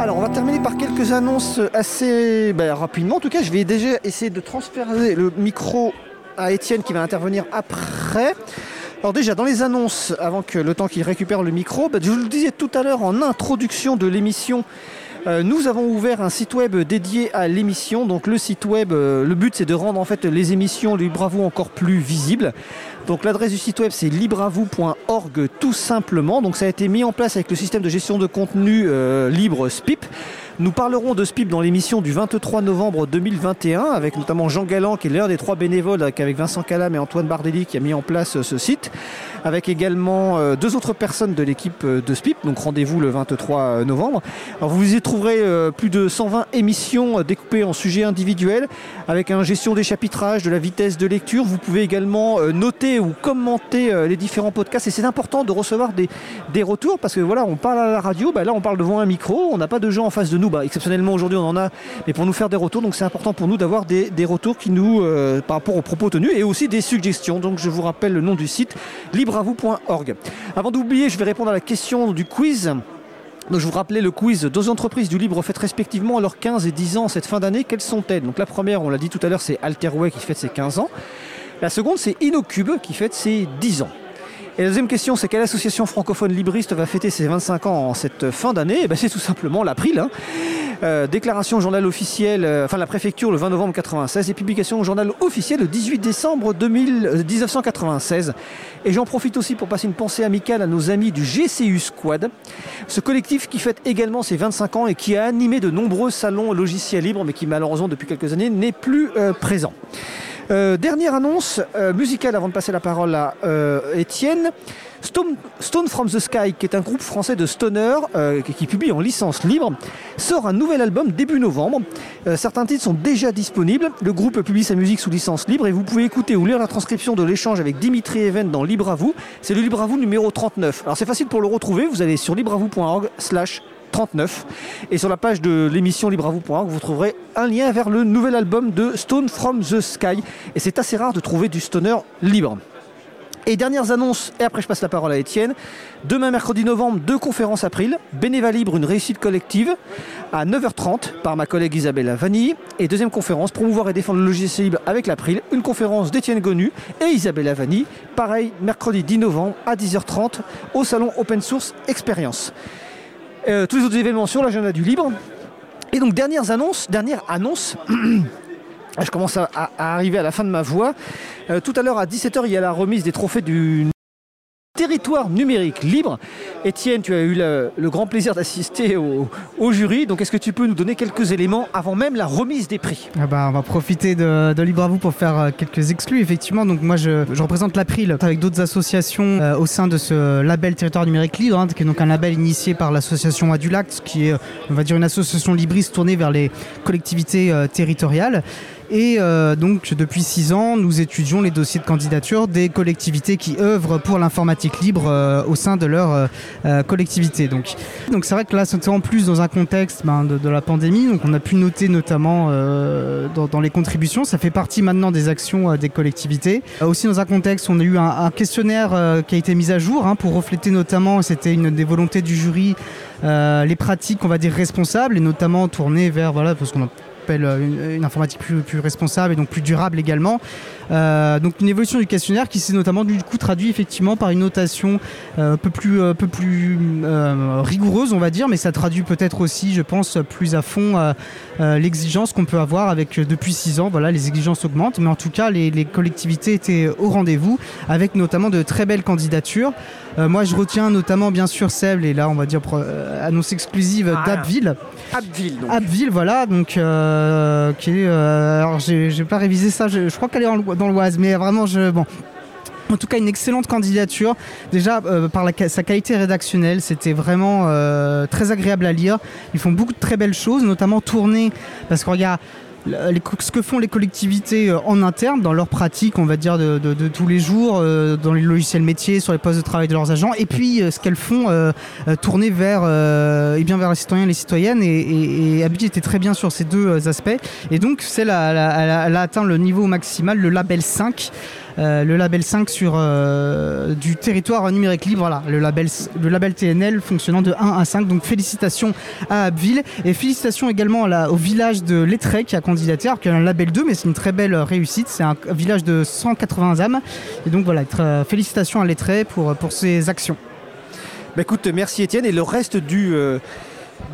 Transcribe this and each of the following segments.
Alors, on va terminer par quelques annonces assez ben, rapidement. En tout cas, je vais déjà essayer de transférer le micro à Étienne qui va intervenir après. Alors déjà, dans les annonces, avant que le temps qu'il récupère le micro, ben, je vous le disais tout à l'heure en introduction de l'émission, euh, nous avons ouvert un site web dédié à l'émission. Donc le site web, euh, le but c'est de rendre en fait les émissions du Bravo encore plus visibles. Donc l'adresse du site web c'est libravou.org tout simplement. Donc ça a été mis en place avec le système de gestion de contenu euh, libre SPIP. Nous parlerons de SPIP dans l'émission du 23 novembre 2021 avec notamment Jean Galland qui est l'un des trois bénévoles avec Vincent Calam et Antoine Bardelli qui a mis en place ce site avec également euh, deux autres personnes de l'équipe euh, de SPIP. Donc rendez-vous le 23 novembre. Vous y trouverez euh, plus de 120 émissions découpées en sujets individuels avec un gestion des chapitrages, de la vitesse de lecture. Vous pouvez également noter ou commenter les différents podcasts et c'est important de recevoir des, des retours parce que voilà, on parle à la radio, bah là on parle devant un micro, on n'a pas de gens en face de nous bah, exceptionnellement aujourd'hui on en a, mais pour nous faire des retours, donc c'est important pour nous d'avoir des, retours qui nous, euh, par rapport aux propos tenus et aussi des suggestions. Donc je vous rappelle le nom du site libreavou.org. Avant d'oublier, je vais répondre à la question du quiz. Donc je vous rappelais le quiz. Deux entreprises du libre fêtent respectivement leurs 15 et 10 ans cette fin d'année. Quelles sont-elles? Donc la première, on l'a dit tout à l'heure, c'est Alterway qui fête ses 15 ans. La seconde, c'est Inocube qui fête ses 10 ans. Et la deuxième question, c'est quelle association francophone libriste va fêter ses 25 ans en cette fin d'année? Eh ben, C'est tout simplement l'April. Hein. Euh, déclaration au journal officiel, euh, enfin la préfecture le 20 novembre 1996 et publication au journal officiel le 18 décembre 1996. Euh, et j'en profite aussi pour passer une pensée amicale à nos amis du GCU Squad, ce collectif qui fête également ses 25 ans et qui a animé de nombreux salons logiciels libres, mais qui malheureusement depuis quelques années n'est plus présent. Euh, dernière annonce euh, musicale avant de passer la parole à euh, Étienne. Stone, from the Sky, qui est un groupe français de stoner qui, publie en licence libre, sort un nouvel album début novembre. certains titres sont déjà disponibles. Le groupe publie sa musique sous licence libre et vous pouvez écouter ou lire la transcription de l'échange avec Dimitri Even dans Libre à vous. C'est le Libre à vous numéro 39. Alors c'est facile pour le retrouver. Vous allez sur libreavou.org slash 39. Et sur la page de l'émission libravou.org, vous trouverez un lien vers le nouvel album de Stone from the Sky. Et c'est assez rare de trouver du stoner libre. Et dernières annonces, et après je passe la parole à Étienne. Demain, mercredi novembre, deux conférences April. Bénéva Libre, une réussite collective, à 9h30 par ma collègue Isabelle Vanille. Et deuxième conférence, promouvoir et défendre le logiciel libre avec l'April. Une conférence d'Étienne Gonu et Isabelle Vanille. Pareil, mercredi 10 novembre à 10h30 au salon Open Source Experience. Euh, tous les autres événements sur l'agenda du libre. Et donc dernières annonces, dernière annonce. Je commence à, arriver à la fin de ma voix. Euh, tout à l'heure à 17h, il y a la remise des trophées du territoire numérique libre. Étienne, tu as eu le, grand plaisir d'assister au, jury. Donc, est-ce que tu peux nous donner quelques éléments avant même la remise des prix? Ah bah, On va profiter de, de, Libre à vous pour faire euh, quelques exclus. Effectivement, donc moi, je, représente l'April avec d'autres associations euh, au sein de ce label territoire numérique libre, hein, qui est donc un label initié par l'association Adulact, qui est, on va dire, une association libriste tournée vers les collectivités euh, territoriales. Et euh, donc, depuis six ans, nous étudions les dossiers de candidature des collectivités qui œuvrent pour l'informatique libre euh, au sein de leur euh, collectivité. Donc, donc c'est vrai que là, c'est en plus dans un contexte ben, de, la pandémie. Donc, on a pu noter notamment dans, les contributions. Ça fait partie maintenant des actions des collectivités. aussi dans un contexte, on a eu un, questionnaire qui a été mis à jour hein, pour refléter notamment, c'était une des volontés du jury, les pratiques, on va dire responsables et notamment tournées vers voilà parce qu'on a euh, une, informatique plus, responsable et donc plus durable également. Euh, donc une évolution du questionnaire qui s'est notamment du coup traduit effectivement par une notation euh, un peu plus, un peu plus rigoureuse on va dire, mais ça traduit peut-être aussi je pense plus à fond l'exigence qu'on peut avoir avec depuis six ans. Voilà, les exigences augmentent, mais en tout cas les, les collectivités étaient au rendez-vous avec notamment de très belles candidatures. moi je retiens notamment bien sûr celle, et là on va dire annonce exclusive ah, d'Abbeville. Abbeville. Donc. Abbeville, voilà, donc euh, qui est. Euh, alors j'ai pas révisé ça, je, crois qu'elle est l'Oise, mais vraiment, je. Bon. En tout cas, une excellente candidature. Déjà, euh, par sa qualité rédactionnelle, c'était vraiment très agréable à lire. Ils font beaucoup de très belles choses, notamment tourner, parce y a ce que font les collectivités euh, en interne dans leur pratique, on va dire, de, tous les jours, euh, dans les logiciels métiers, sur les postes de travail de leurs agents, et puis euh, ce qu'elles font tourner vers, et bien vers les citoyens et les citoyennes. Et, et, était très bien sur ces deux aspects. Et donc, celle elle a atteint le niveau maximal, le label 5. Le label 5 sur du territoire numérique libre. Le label, le label TNL fonctionnant de 1 à 5. Donc félicitations à Abbeville et félicitations également au village de Lettré qui a candidaté, alors qu'il y a un label 2, mais c'est une très belle réussite. C'est un village de 180 âmes. Et donc voilà, félicitations à Lettré pour, pour ses actions. Bah écoute, merci Étienne. Et le reste du,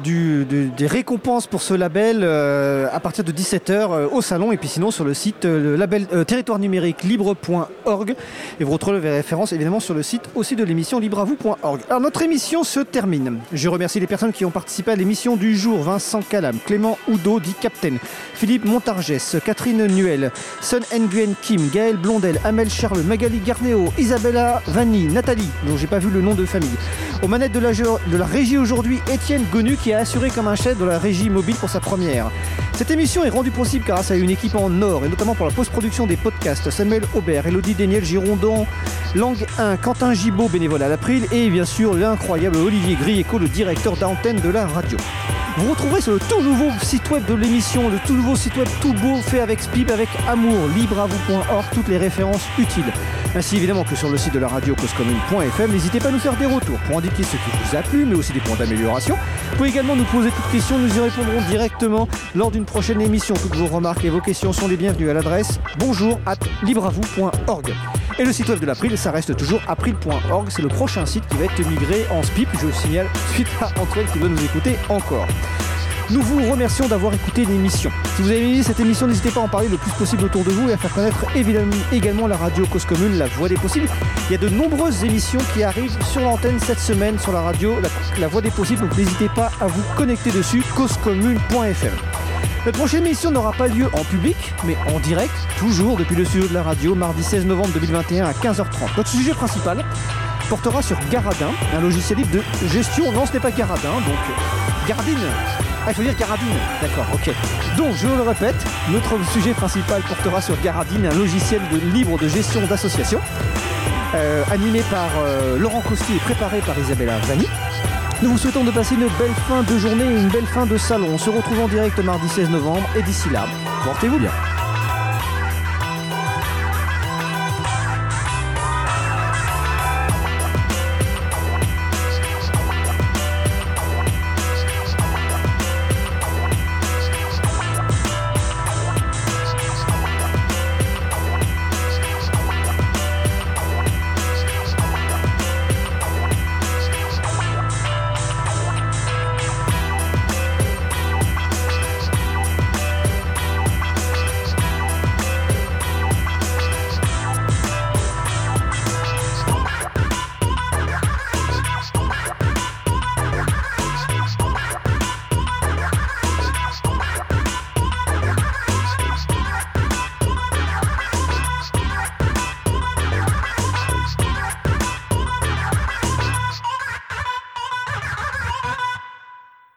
des récompenses pour ce label euh, à partir de 17h euh, au salon et puis sinon sur le site euh, le label territoire numérique libre.org et vous retrouvez les références évidemment sur le site aussi de l'émission libreavou.org. Alors notre émission se termine. Je remercie les personnes qui ont participé à l'émission du jour Vincent Calam, Clément Oudot dit Captain, Philippe Montargès, Catherine Nuel, Sun Nguyen Kim, Gaël Blondel, Amel Charles, Magali Garnéo, Isabella Vanni, Nathalie, dont j'ai pas vu le nom de famille. Aux manettes de la, régie aujourd'hui, Étienne Gonu qui a assuré comme un chef de la régie mobile pour sa première. Cette émission est rendue possible grâce à une équipe en or et notamment pour la post-production des podcasts Samuel Aubert, Elodie Daniel Girondon, Langue 1, Quentin Gibaud, bénévole à l'April et bien sûr l'incroyable Olivier Grieco, le directeur d'antenne de la radio. Vous retrouverez sur le tout nouveau site web de l'émission, le tout nouveau site web tout beau fait avec Spib, avec amour, libre à vous.org, toutes les références utiles. Ainsi évidemment que sur le site de la radio causecommune.fm, n'hésitez pas à nous faire des retours pour indiquer ce qui vous a plu, mais aussi des points d'amélioration. Vous pouvez également nous poser toutes questions, nous y répondrons directement lors d'une prochaine émission. Toutes vos remarques et vos questions sont les bienvenues à l'adresse bonjour at libravou.org. Et le site web de l'April, ça reste toujours april.org. C'est le prochain site qui va être migré en SPIP, je le signale, suite à Antoine qui va nous écouter encore. Nous vous remercions d'avoir écouté l'émission. Si vous avez aimé cette émission, n'hésitez pas à en parler le plus possible autour de vous et à faire connaître évidemment également la radio Cause Commune, la voix des possibles. Il y a de nombreuses émissions qui arrivent sur l'antenne cette semaine sur la radio, la, voix des possibles, donc n'hésitez pas à vous connecter dessus, causecommune.fr. La prochaine émission n'aura pas lieu en public, mais en direct, toujours depuis le studio de la radio, mardi 16 novembre 2021 à 15h30. Notre sujet principal portera sur Garadin, un logiciel libre de gestion. Non, ce n'est pas Garadin, donc Gardine ah, il faut dire Garadine. D'accord, ok. Donc, je le répète, notre sujet principal portera sur Garadine, un logiciel libre de gestion d'association, euh, animé par euh, Laurent Costier et préparé par Isabella Vanni. Nous vous souhaitons de passer une belle fin de journée et une belle fin de salon. On se retrouve en direct mardi 16 novembre et d'ici là, portez-vous bien.